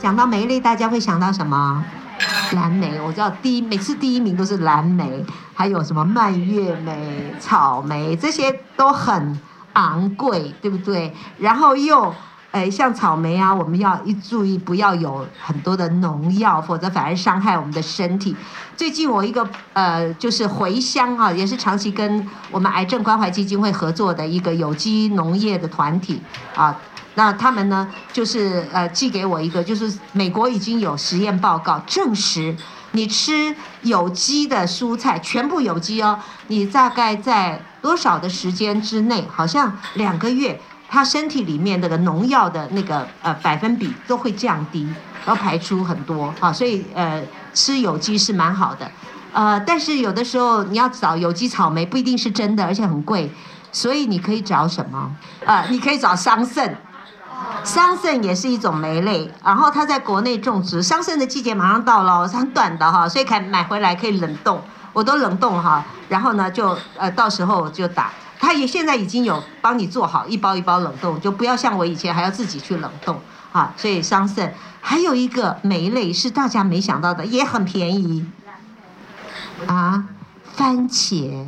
讲到莓类，大家会想到什么？蓝莓，我知道第一每次第一名都是蓝莓，还有什么蔓越莓、草莓，这些都很昂贵，对不对？然后又，诶，像草莓啊，我们要一注意不要有很多的农药，否则反而伤害我们的身体。最近我一个呃，就是回乡啊，也是长期跟我们癌症关怀基金会合作的一个有机农业的团体啊。那他们呢，就是呃寄给我一个，就是美国已经有实验报告证实，你吃有机的蔬菜，全部有机哦，你大概在多少的时间之内，好像两个月，它身体里面那个农药的那个呃百分比都会降低，然后排出很多啊，所以呃吃有机是蛮好的，呃，但是有的时候你要找有机草莓不一定是真的，而且很贵，所以你可以找什么？呃，你可以找桑葚。桑葚也是一种莓类，然后它在国内种植。桑葚的季节马上到了，是很短的哈，所以可以买回来可以冷冻，我都冷冻哈。然后呢，就呃到时候就打。它也现在已经有帮你做好一包一包冷冻，就不要像我以前还要自己去冷冻啊。所以桑葚还有一个莓类是大家没想到的，也很便宜啊，番茄。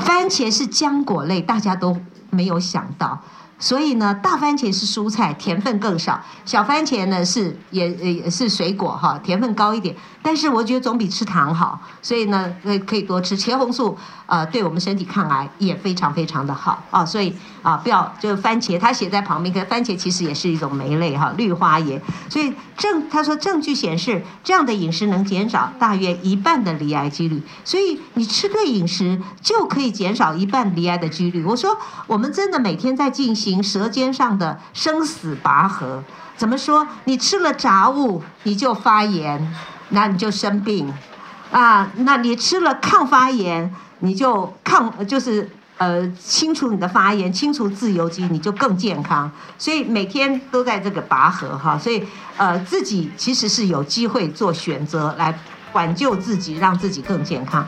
番茄是浆果类，大家都没有想到。所以呢，大番茄是蔬菜，甜分更少；小番茄呢是也也是水果哈，甜分高一点。但是我觉得总比吃糖好，所以呢，可可以多吃茄红素，呃，对我们身体抗癌也非常非常的好啊。所以啊，不要就番茄，它写在旁边，可番茄其实也是一种酶类哈，绿花椰。所以证他说证据显示，这样的饮食能减少大约一半的离癌几率。所以你吃对饮食就可以减少一半离癌的几率。我说我们真的每天在进行舌尖上的生死拔河。怎么说？你吃了杂物，你就发炎。那你就生病，啊，那你吃了抗发炎，你就抗就是呃清除你的发炎，清除自由基，你就更健康。所以每天都在这个拔河哈，所以呃自己其实是有机会做选择来挽救自己，让自己更健康。